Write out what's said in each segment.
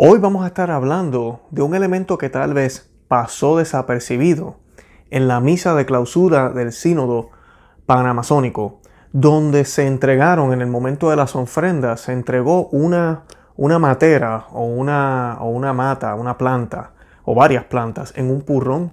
Hoy vamos a estar hablando de un elemento que tal vez pasó desapercibido en la misa de clausura del sínodo panamazónico, donde se entregaron en el momento de las ofrendas, se entregó una, una matera o una, o una mata, una planta o varias plantas en un purrón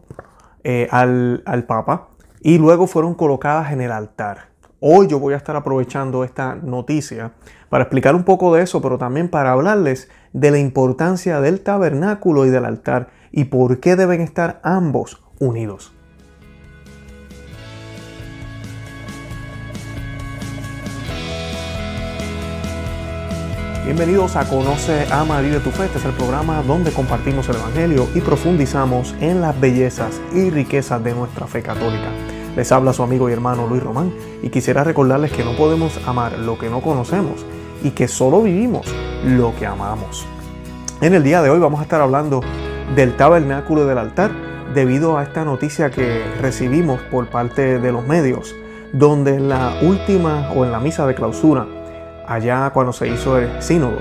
eh, al, al Papa y luego fueron colocadas en el altar. Hoy yo voy a estar aprovechando esta noticia para explicar un poco de eso, pero también para hablarles de la importancia del tabernáculo y del altar y por qué deben estar ambos unidos. Bienvenidos a Conoce, Ama, de tu Fe. Este es el programa donde compartimos el Evangelio y profundizamos en las bellezas y riquezas de nuestra fe católica. Les habla su amigo y hermano Luis Román y quisiera recordarles que no podemos amar lo que no conocemos y que solo vivimos lo que amamos. En el día de hoy vamos a estar hablando del tabernáculo del altar debido a esta noticia que recibimos por parte de los medios, donde en la última o en la misa de clausura, allá cuando se hizo el sínodo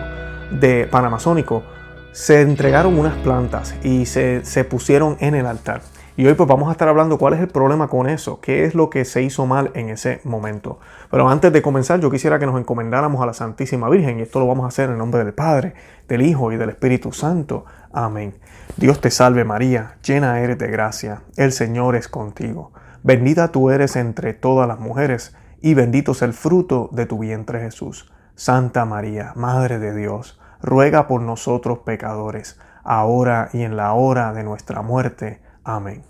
de Panamazónico, se entregaron unas plantas y se, se pusieron en el altar. Y hoy pues vamos a estar hablando cuál es el problema con eso, qué es lo que se hizo mal en ese momento. Pero antes de comenzar yo quisiera que nos encomendáramos a la Santísima Virgen y esto lo vamos a hacer en nombre del Padre, del Hijo y del Espíritu Santo. Amén. Dios te salve María, llena eres de gracia, el Señor es contigo. Bendita tú eres entre todas las mujeres y bendito es el fruto de tu vientre Jesús. Santa María, Madre de Dios, ruega por nosotros pecadores, ahora y en la hora de nuestra muerte. Amén.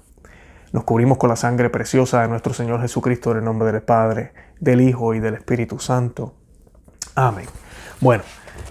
Nos cubrimos con la sangre preciosa de nuestro Señor Jesucristo en el nombre del Padre, del Hijo y del Espíritu Santo. Amén. Bueno,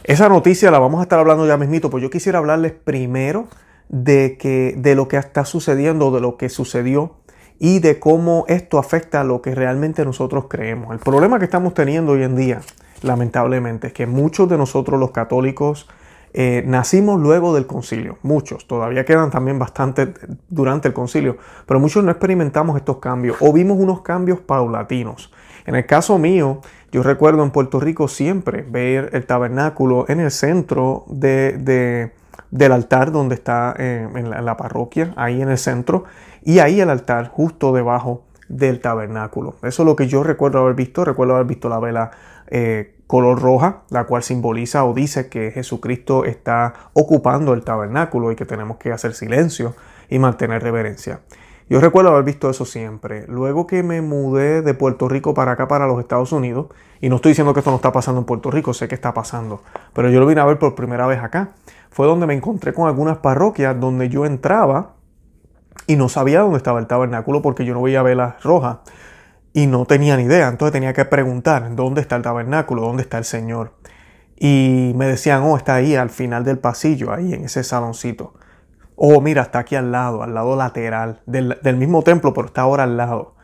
esa noticia la vamos a estar hablando ya mismito, pues yo quisiera hablarles primero de, que, de lo que está sucediendo, de lo que sucedió y de cómo esto afecta a lo que realmente nosotros creemos. El problema que estamos teniendo hoy en día, lamentablemente, es que muchos de nosotros los católicos eh, nacimos luego del concilio, muchos, todavía quedan también bastante durante el concilio, pero muchos no experimentamos estos cambios o vimos unos cambios paulatinos. En el caso mío, yo recuerdo en Puerto Rico siempre ver el tabernáculo en el centro de, del altar donde está eh, en, la, parroquia, ahí en el centro, y ahí el altar justo debajo del tabernáculo. Eso es lo que yo recuerdo haber visto, recuerdo haber visto la vela eh, color roja, la cual simboliza o dice que Jesucristo está ocupando el tabernáculo y que tenemos que hacer silencio y mantener reverencia. Yo recuerdo haber visto eso siempre. Luego que me mudé de Puerto Rico para acá, para los Estados Unidos, y no estoy diciendo que esto no está pasando en Puerto Rico, sé que está pasando, pero yo lo vine a ver por primera vez acá. Fue donde me encontré con algunas parroquias donde yo entraba y no sabía dónde estaba el tabernáculo porque yo no veía velas rojas y no tenía ni idea. Entonces tenía que preguntar, ¿dónde está el tabernáculo? ¿Dónde está el Señor? Y me decían, oh, está ahí al final del pasillo, ahí en ese saloncito. Oh, mira, está aquí al lado, al lado lateral del, mismo templo, pero está ahora al lado.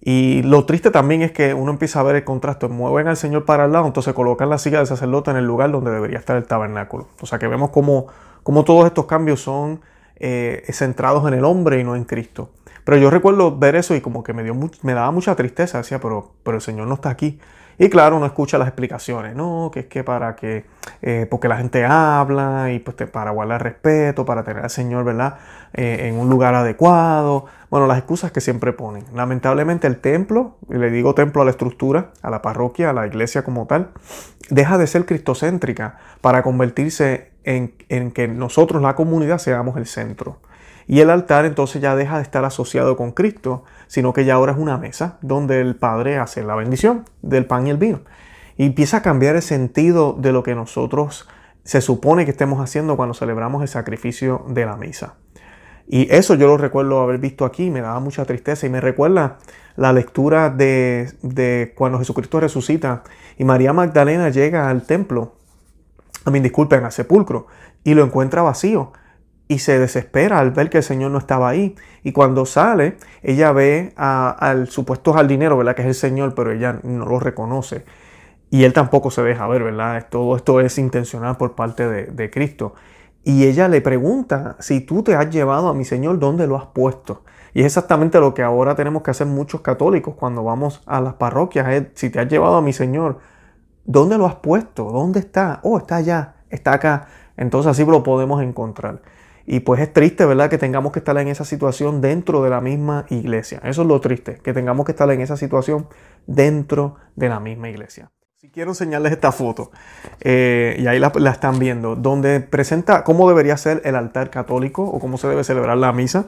Y lo triste también es que uno empieza a ver el contraste. Mueven al Señor para al lado, entonces colocan la silla del sacerdote en el lugar donde debería estar el tabernáculo. O sea que vemos cómo, todos estos cambios son eh, centrados en el hombre y no en Cristo. Pero yo recuerdo ver eso y como que me, dio me daba mucha tristeza, decía, pero, pero el Señor no está aquí. Y claro, uno escucha las explicaciones, no, que es que para que, eh, porque la gente habla y pues para guardar respeto, para tener al Señor, ¿verdad? Eh, en un lugar adecuado. Bueno, las excusas que siempre ponen. Lamentablemente el templo, y le digo templo a la estructura, a la parroquia, a la iglesia como tal, deja de ser cristocéntrica para convertirse en, en que nosotros, la comunidad, seamos el centro. Y el altar entonces ya deja de estar asociado con Cristo, sino que ya ahora es una mesa donde el Padre hace la bendición del pan y el vino. Y empieza a cambiar el sentido de lo que nosotros se supone que estemos haciendo cuando celebramos el sacrificio de la misa. Y eso yo lo recuerdo haber visto aquí, me daba mucha tristeza y me recuerda la lectura de, de cuando Jesucristo resucita y María Magdalena llega al templo, a mí disculpen, al sepulcro, y lo encuentra vacío y se desespera al ver que el Señor no estaba ahí. Y cuando sale, ella ve al supuesto jardinero, ¿verdad? Que es el Señor, pero ella no lo reconoce. Y él tampoco se deja ver, ¿verdad? Todo esto es intencional por parte de, Cristo. Y ella le pregunta, si tú te has llevado a mi Señor, ¿dónde lo has puesto? Y es exactamente lo que ahora tenemos que hacer muchos católicos cuando vamos a las parroquias. si te has llevado a mi Señor, ¿dónde lo has puesto? ¿Dónde está? Oh, está allá, está acá Entonces así lo podemos encontrar. Y pues es triste, ¿verdad? Que tengamos que estar en esa situación dentro de la misma iglesia. Eso es lo triste, que tengamos que estar en esa situación dentro de la misma iglesia. Si quiero enseñarles esta foto, eh, y ahí la, están viendo, donde presenta cómo debería ser el altar católico o cómo se debe celebrar la misa.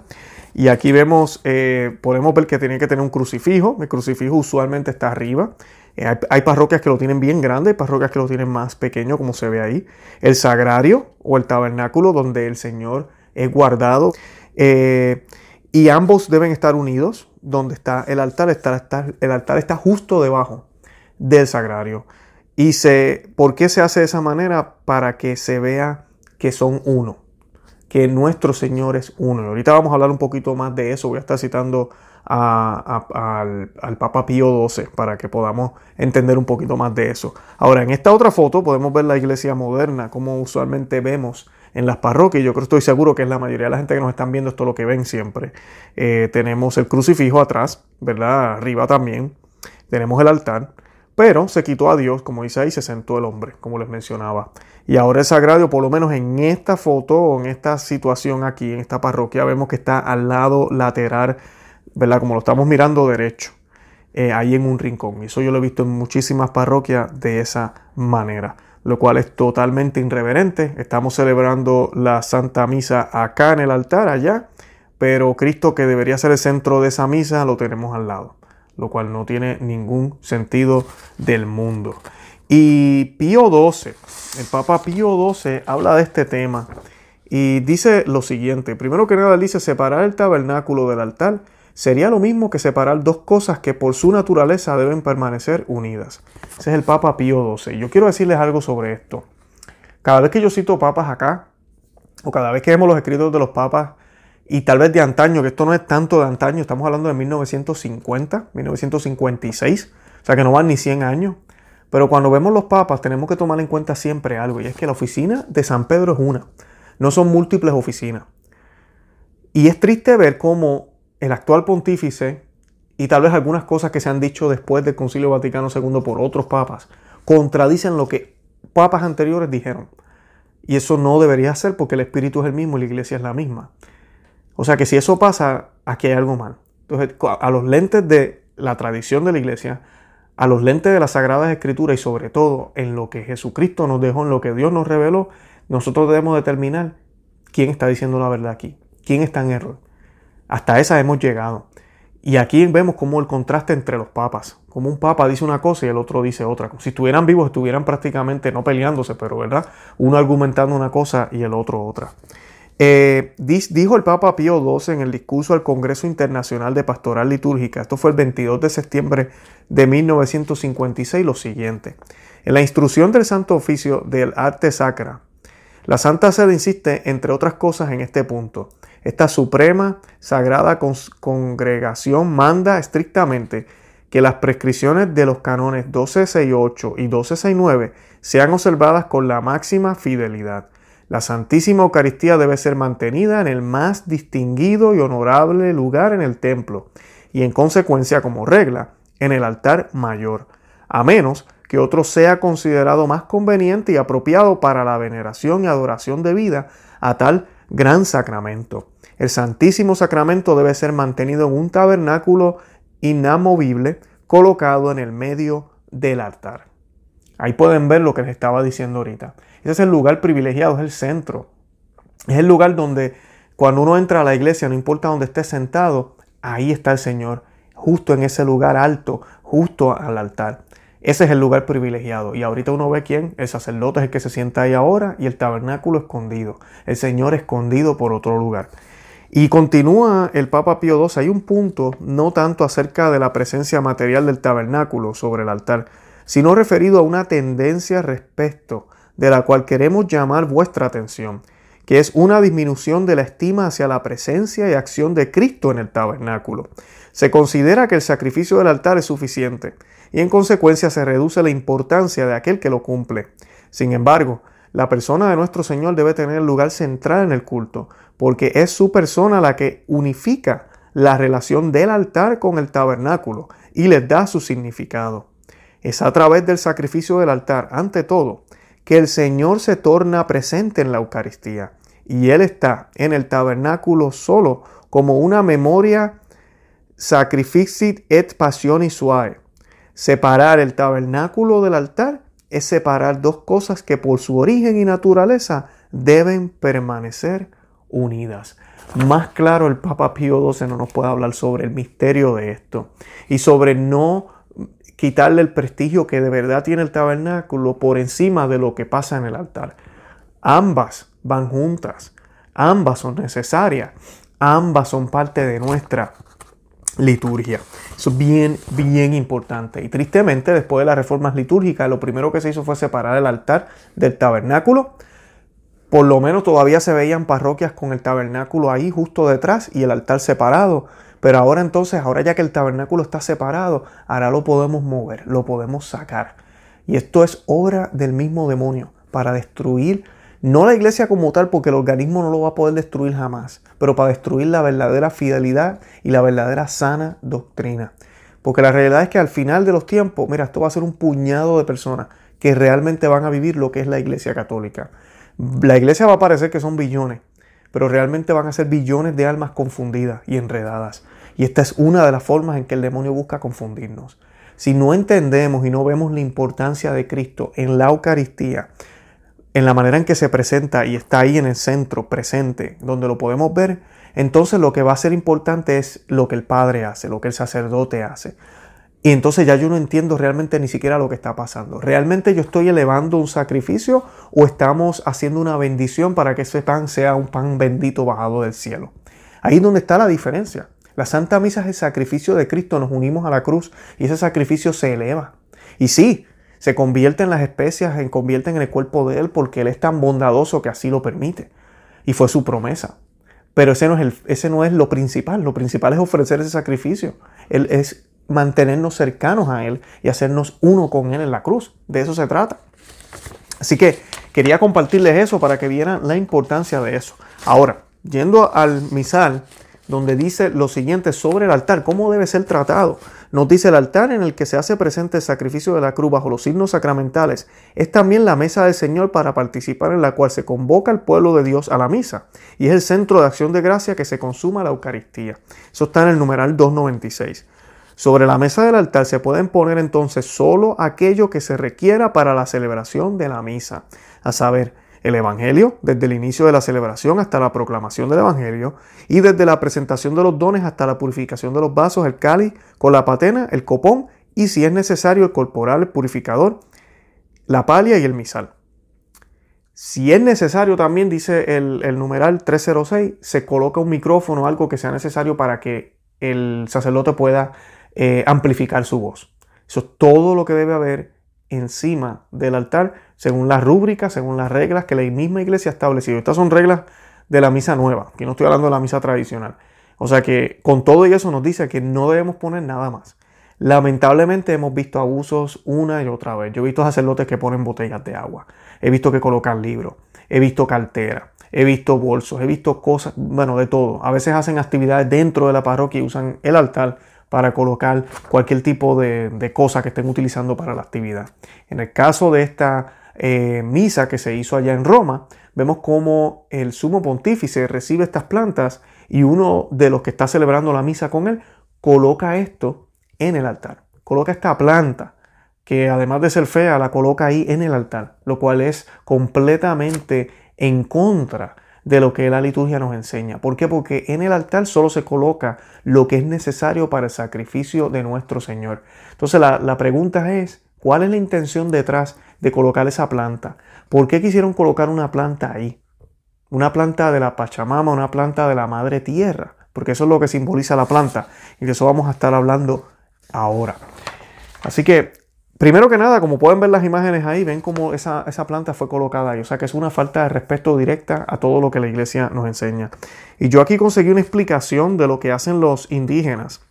Y aquí vemos, eh, podemos ver que tiene que tener un crucifijo. El crucifijo usualmente está arriba. Eh, hay, parroquias que lo tienen bien grande, hay parroquias que lo tienen más pequeño, como se ve ahí. El sagrario o el tabernáculo donde el Señor es guardado. Eh, y ambos deben estar unidos. Donde está el altar, está, el altar está justo debajo del sagrario. ¿Y se, por qué se hace de esa manera? Para que se vea que son uno, que nuestro Señor es uno. Y ahorita vamos a hablar un poquito más de eso. Voy a estar citando al, Papa Pío XII para que podamos entender un poquito más de eso. Ahora, en esta otra foto podemos ver la iglesia moderna, como usualmente vemos en las parroquias. Yo creo, estoy seguro que es la mayoría de la gente que nos están viendo esto lo que ven siempre. Eh, tenemos el crucifijo atrás, ¿verdad? Arriba también. Tenemos el altar. Pero se quitó a Dios, como dice ahí, se sentó el hombre, como les mencionaba. Y ahora el sagrario, por lo menos en esta foto en esta situación aquí, en esta parroquia, vemos que está al lado lateral ¿verdad? Como lo estamos mirando derecho, eh, ahí en un rincón. Y eso yo lo he visto en muchísimas parroquias de esa manera, lo cual es totalmente irreverente. Estamos celebrando la Santa Misa acá en el altar, allá, pero Cristo que debería ser el centro de esa misa lo tenemos al lado, lo cual no tiene ningún sentido del mundo. Y Pío XII, el Papa Pío XII habla de este tema y dice lo siguiente, primero que nada dice separar el tabernáculo del altar sería lo mismo que separar dos cosas que por su naturaleza deben permanecer unidas. Ese es el Papa Pío XII. Yo quiero decirles algo sobre esto. Cada vez que yo cito papas acá, o cada vez que vemos los escritos de los papas, y tal vez de antaño, que esto no es tanto de antaño, estamos hablando de 1950, 1956, o sea que no van ni 100 años. Pero cuando vemos los papas tenemos que tomar en cuenta siempre algo, y es que la oficina de San Pedro es una, no son múltiples oficinas. Y es triste ver cómo el actual pontífice y tal vez algunas cosas que se han dicho después del Concilio Vaticano II por otros papas contradicen lo que papas anteriores dijeron. Y eso no debería ser porque el espíritu es el mismo y la iglesia es la misma. O sea que si eso pasa, aquí hay algo mal. Entonces, a los lentes de la tradición de la iglesia, a los lentes de las Sagradas Escrituras y sobre todo en lo que Jesucristo nos dejó, en lo que Dios nos reveló, nosotros debemos determinar quién está diciendo la verdad aquí, quién está en error. Hasta esa hemos llegado. Y aquí vemos como el contraste entre los papas, como un papa dice una cosa y el otro dice otra. Si estuvieran vivos, estuvieran prácticamente no peleándose, pero ¿verdad? Uno argumentando una cosa y el otro otra. Eh, dijo el Papa Pío XII en el discurso al Congreso Internacional de Pastoral Litúrgica, esto fue el 22 de septiembre de 1956, lo siguiente. En la instrucción del Santo Oficio del Arte Sacra, la Santa Sede insiste, entre otras cosas, en este punto. Esta suprema, sagrada congregación manda estrictamente que las prescripciones de los canones 1268 y 1269 sean observadas con la máxima fidelidad. La Santísima Eucaristía debe ser mantenida en el más distinguido y honorable lugar en el templo y en consecuencia como regla en el altar mayor, a menos que otro sea considerado más conveniente y apropiado para la veneración y adoración debida a tal gran sacramento. El Santísimo Sacramento debe ser mantenido en un tabernáculo inamovible colocado en el medio del altar. Ahí pueden ver lo que les estaba diciendo ahorita. Ese es el lugar privilegiado, es el centro. Es el lugar donde cuando uno entra a la iglesia, no importa dónde esté sentado, ahí está el Señor, justo en ese lugar alto, justo al altar. Ese es el lugar privilegiado. Y ahorita uno ve quién. El sacerdote es el que se sienta ahí ahora y el tabernáculo escondido. El Señor escondido por otro lugar. Y continúa el Papa Pío II. Hay un punto no tanto acerca de la presencia material del tabernáculo sobre el altar, sino referido a una tendencia respecto de la cual queremos llamar vuestra atención, que es una disminución de la estima hacia la presencia y acción de Cristo en el tabernáculo. Se considera que el sacrificio del altar es suficiente y en consecuencia se reduce la importancia de aquel que lo cumple. Sin embargo, la persona de nuestro Señor debe tener el lugar central en el culto, porque es su persona la que unifica la relación del altar con el tabernáculo y les da su significado. Es a través del sacrificio del altar, ante todo, que el Señor se torna presente en la Eucaristía y Él está en el tabernáculo solo como una memoria sacrificit et passioni suae. Separar el tabernáculo del altar es separar dos cosas que por su origen y naturaleza deben permanecer unidas. Más claro, el Papa Pío XII no nos puede hablar sobre el misterio de esto y sobre no quitarle el prestigio que de verdad tiene el tabernáculo por encima de lo que pasa en el altar. Ambas van juntas, ambas son necesarias, ambas son parte de nuestra liturgia. Eso es bien, bien importante. Y tristemente, después de las reformas litúrgicas, lo primero que se hizo fue separar el altar del tabernáculo. Por lo menos todavía se veían parroquias con el tabernáculo ahí justo detrás y el altar separado. Pero ahora entonces, ahora ya que el tabernáculo está separado, ahora lo podemos mover, lo podemos sacar. Y esto es obra del mismo demonio para destruir, no la iglesia como tal, porque el organismo no lo va a poder destruir jamás, pero para destruir la verdadera fidelidad y la verdadera sana doctrina. Porque la realidad es que al final de los tiempos, mira, esto va a ser un puñado de personas que realmente van a vivir lo que es la iglesia católica. La iglesia va a parecer que son billones, pero realmente van a ser billones de almas confundidas y enredadas. Y esta es una de las formas en que el demonio busca confundirnos. Si no entendemos y no vemos la importancia de Cristo en la Eucaristía, en la manera en que se presenta y está ahí en el centro, presente, donde lo podemos ver, entonces lo que va a ser importante es lo que el Padre hace, lo que el sacerdote hace. Y entonces ya yo no entiendo realmente ni siquiera lo que está pasando. ¿Realmente yo estoy elevando un sacrificio o estamos haciendo una bendición para que ese pan sea un pan bendito bajado del cielo? Ahí es donde está la diferencia. La Santa Misa es el sacrificio de Cristo, nos unimos a la cruz y ese sacrificio se eleva. Y sí, se convierte en las especias, se convierten en el cuerpo de Él porque Él es tan bondadoso que así lo permite. Y fue su promesa. Pero ese no es, ese no es lo principal. Lo principal es ofrecer ese sacrificio. Él es mantenernos cercanos a Él y hacernos uno con Él en la cruz. De eso se trata. Así que quería compartirles eso para que vieran la importancia de eso. Ahora, yendo al misal, donde dice lo siguiente sobre el altar, cómo debe ser tratado. Nos dice el altar en el que se hace presente el sacrificio de la cruz bajo los signos sacramentales. Es también la mesa del Señor para participar en la cual se convoca al pueblo de Dios a la misa. Y es el centro de acción de gracia que se consuma la Eucaristía. Eso está en el numeral 296. Sobre la mesa del altar se pueden poner entonces solo aquello que se requiera para la celebración de la misa, a saber, el Evangelio, desde el inicio de la celebración hasta la proclamación del Evangelio, y desde la presentación de los dones hasta la purificación de los vasos, el cáliz, con la patena, el copón, y si es necesario, el corporal, el purificador, la palia y el misal. Si es necesario también, dice el, numeral 306, se coloca un micrófono algo que sea necesario para que el sacerdote pueda eh, amplificar su voz. Eso es todo lo que debe haber encima del altar, según las rúbricas, según las reglas que la misma iglesia ha establecido. Estas son reglas de la misa nueva, que no estoy hablando de la misa tradicional. O sea que con todo y eso nos dice que no debemos poner nada más. Lamentablemente hemos visto abusos una y otra vez. Yo he visto sacerdotes que ponen botellas de agua. He visto que colocan libros. He visto cartera. He visto bolsos. He visto cosas, bueno, de todo. A veces hacen actividades dentro de la parroquia y usan el altar para colocar cualquier tipo de, cosa que estén utilizando para la actividad. En el caso de esta eh, misa que se hizo allá en Roma, vemos cómo el sumo pontífice recibe estas plantas y uno de los que está celebrando la misa con él coloca esto en el altar. Coloca esta planta que además de ser fea la coloca ahí en el altar, lo cual es completamente en contra de lo que la liturgia nos enseña. ¿Por qué? Porque en el altar solo se coloca lo que es necesario para el sacrificio de nuestro Señor. Entonces la, pregunta es, ¿cuál es la intención detrás de colocar esa planta? ¿Por qué quisieron colocar una planta ahí? Una planta de la Pachamama, una planta de la Madre Tierra, porque eso es lo que simboliza la planta y de eso vamos a estar hablando ahora. Así que Primero que nada, como pueden ver las imágenes ahí, ven cómo esa, planta fue colocada ahí. O sea que es una falta de respeto directa a todo lo que la iglesia nos enseña. Y yo aquí conseguí una explicación de lo que hacen los indígenas.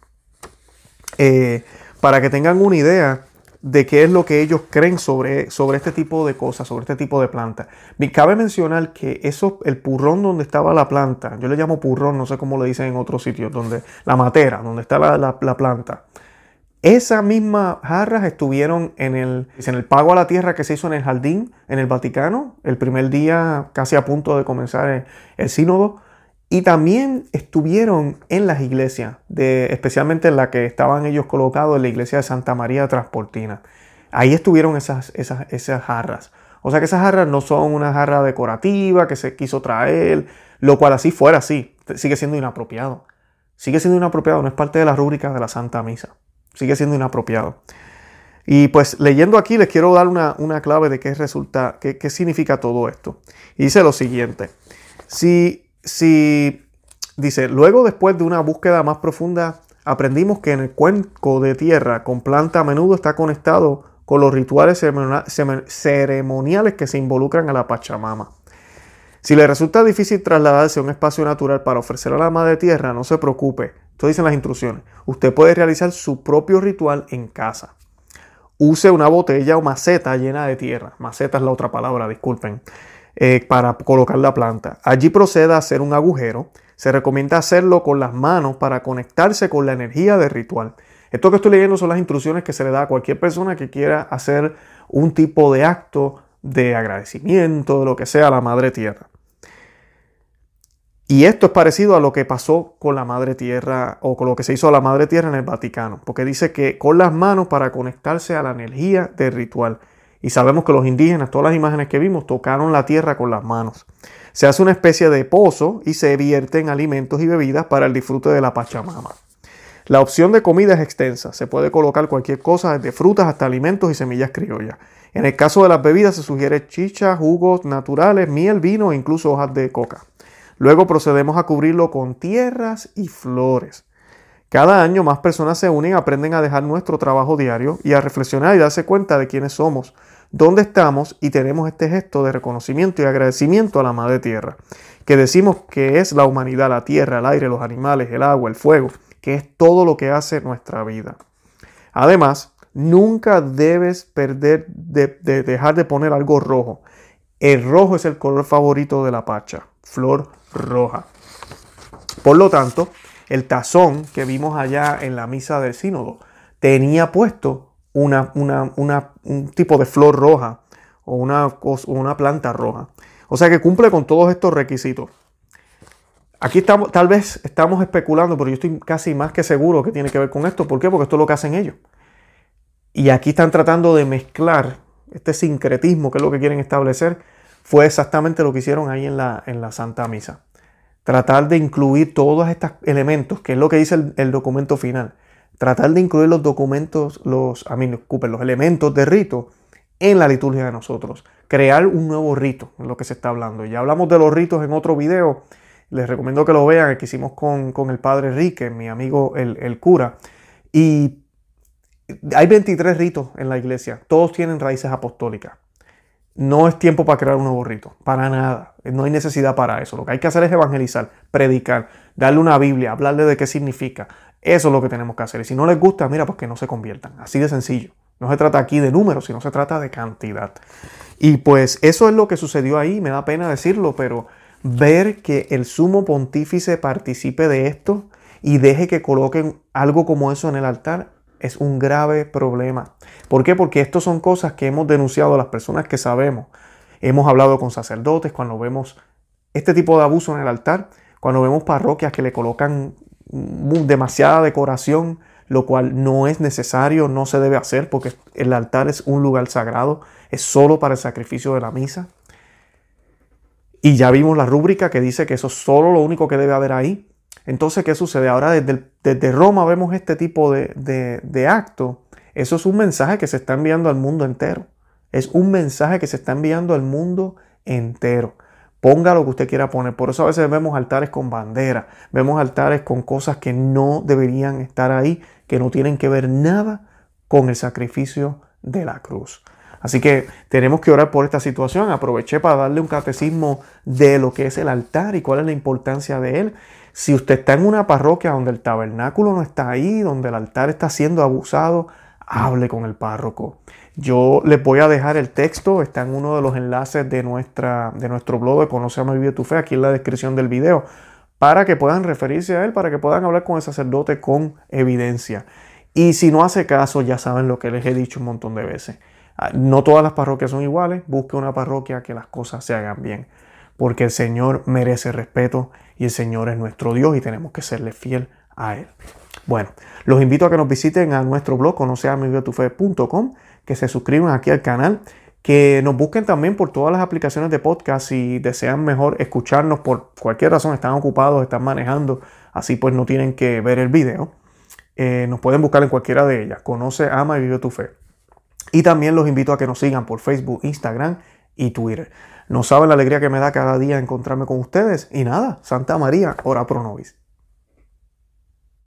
Eh, para que tengan una idea de qué es lo que ellos creen sobre, sobre este tipo de cosas, sobre este tipo de plantas. Cabe mencionar que eso, el purrón donde estaba la planta, yo le llamo purrón, no sé cómo le dicen en otros sitios, donde la matera, donde está la, la planta Esas mismas jarras estuvieron en el, en el pago a la tierra que se hizo en el jardín, en el Vaticano, el primer día casi a punto de comenzar el, el sínodo. Y también estuvieron en las iglesias, de, especialmente en la que estaban ellos colocados, en la iglesia de Santa María Transportina. Ahí estuvieron esas, esas, esas jarras. O sea que esas jarras no son una jarra decorativa que se quiso traer, lo cual así fuera así, sigue siendo inapropiado. Sigue siendo inapropiado, no es parte de la rúbrica de la Santa Misa. Sigue siendo inapropiado. Y pues leyendo aquí les quiero dar una, una clave de qué resulta, qué, qué significa todo esto. Y dice lo siguiente. Si si dice, luego después de una búsqueda más profunda, aprendimos que en el cuenco de tierra con planta a menudo está conectado con los rituales ceremoniales que se involucran a la Pachamama. Si le resulta difícil trasladarse a un espacio natural para ofrecer a la Madre Tierra, no se preocupe. Esto dicen las instrucciones. Usted puede realizar su propio ritual en casa. Use una botella o maceta llena de tierra. Maceta es la otra palabra, disculpen. Eh, para colocar la planta. Allí proceda a hacer un agujero. Se recomienda hacerlo con las manos para conectarse con la energía del ritual. Esto que estoy leyendo son las instrucciones que se le da a cualquier persona que quiera hacer un tipo de acto de agradecimiento, de lo que sea, a la Madre Tierra. Y esto es parecido a lo que pasó con la Madre Tierra o con lo que se hizo a la Madre Tierra en el Vaticano, porque dice que con las manos para conectarse a la energía del ritual. Y sabemos que los indígenas, todas las imágenes que vimos, tocaron la tierra con las manos. Se hace una especie de pozo y se vierten alimentos y bebidas para el disfrute de la Pachamama. La opción de comida es extensa. Se puede colocar cualquier cosa, desde frutas hasta alimentos y semillas criollas. En el caso de las bebidas se sugiere chicha, jugos naturales, miel, vino e incluso hojas de coca. Luego procedemos a cubrirlo con tierras y flores. Cada año más personas se unen, aprenden a dejar nuestro trabajo diario y a reflexionar y darse cuenta de quiénes somos, dónde estamos y tenemos este gesto de reconocimiento y agradecimiento a la Madre Tierra, que decimos que es la humanidad, la tierra, el aire, los animales, el agua, el fuego, que es todo lo que hace nuestra vida. Además, nunca debes perder de, dejar de poner algo rojo. El rojo es el color favorito de la pacha, flor roja. Por lo tanto, el tazón que vimos allá en la misa del sínodo tenía puesto una, un tipo de flor roja o una, una planta roja. O sea que cumple con todos estos requisitos. Aquí estamos, tal vez estamos especulando, pero yo estoy casi más que seguro que tiene que ver con esto. ¿Por qué? Porque esto es lo que hacen ellos. Y aquí están tratando de mezclar este sincretismo, que es lo que quieren establecer, fue exactamente lo que hicieron ahí en la, en la Santa Misa. Tratar de incluir todos estos elementos, que es lo que dice el, documento final tratar de incluir los documentos, los, a mí, los elementos de rito en la liturgia de nosotros. Crear un nuevo rito, en lo que se está hablando. Ya hablamos de los ritos en otro video. Les recomiendo que lo vean, que hicimos con, el padre Enrique, mi amigo el, el cura. Y hay 23 ritos en la iglesia. Todos tienen raíces apostólicas. No es tiempo para crear un nuevo rito, para nada. No hay necesidad para eso. Lo que hay que hacer es evangelizar, predicar, darle una Biblia, hablarle de qué significa, eso es lo que tenemos que hacer. Y si no les gusta, mira, pues que no se conviertan. Así de sencillo. No se trata aquí de números, sino se trata de cantidad. Y pues eso es lo que sucedió ahí. Me da pena decirlo, pero ver que el sumo pontífice participe de esto y deje que coloquen algo como eso en el altar es un grave problema. ¿Por qué? Porque esto son cosas que hemos denunciado a las personas que sabemos. Hemos hablado con sacerdotes cuando vemos este tipo de abuso en el altar, cuando vemos parroquias que le colocan demasiada decoración, lo cual no es necesario, no se debe hacer porque el altar es un lugar sagrado, es solo para el sacrificio de la misa. Y ya vimos la rúbrica que dice que eso es solo lo único que debe haber ahí. Entonces, ¿qué sucede? Ahora desde, desde Roma vemos este tipo de, de, de acto. Eso es un mensaje que se está enviando al mundo entero. Es un mensaje que se está enviando al mundo entero. Ponga lo que usted quiera poner. Por eso a veces vemos altares con bandera, vemos altares con cosas que no deberían estar ahí, que no tienen que ver nada con el sacrificio de la cruz. Así que tenemos que orar por esta situación. Aproveché para darle un catecismo de lo que es el altar y cuál es la importancia de él. Si usted está en una parroquia donde el tabernáculo no está ahí, donde el altar está siendo abusado, hable con el párroco. Yo les voy a dejar el texto, está en uno de los enlaces de, nuestra, de nuestro blog de Conoce a Vive tu Fe, aquí en la descripción del video, para que puedan referirse a él, para que puedan hablar con el sacerdote con evidencia. Y si no hace caso, ya saben lo que les he dicho un montón de veces. Ah, no todas las parroquias son iguales, busque una parroquia que las cosas se hagan bien, porque el Señor merece respeto y el Señor es nuestro Dios y tenemos que serle fiel a Él. Bueno, los invito a que nos visiten a nuestro blog conoceamigotufe.com, que se suscriban aquí al canal, que nos busquen también por todas las aplicaciones de podcast si desean mejor escucharnos por cualquier razón, están ocupados, están manejando, así pues no tienen que ver el video. Eh, nos pueden buscar en cualquiera de ellas. Conoce, ama y vive tu fe. Y también los invito a que nos sigan por Facebook, Instagram y Twitter. No saben la alegría que me da cada día encontrarme con ustedes. Y nada, Santa María, ora pro nobis.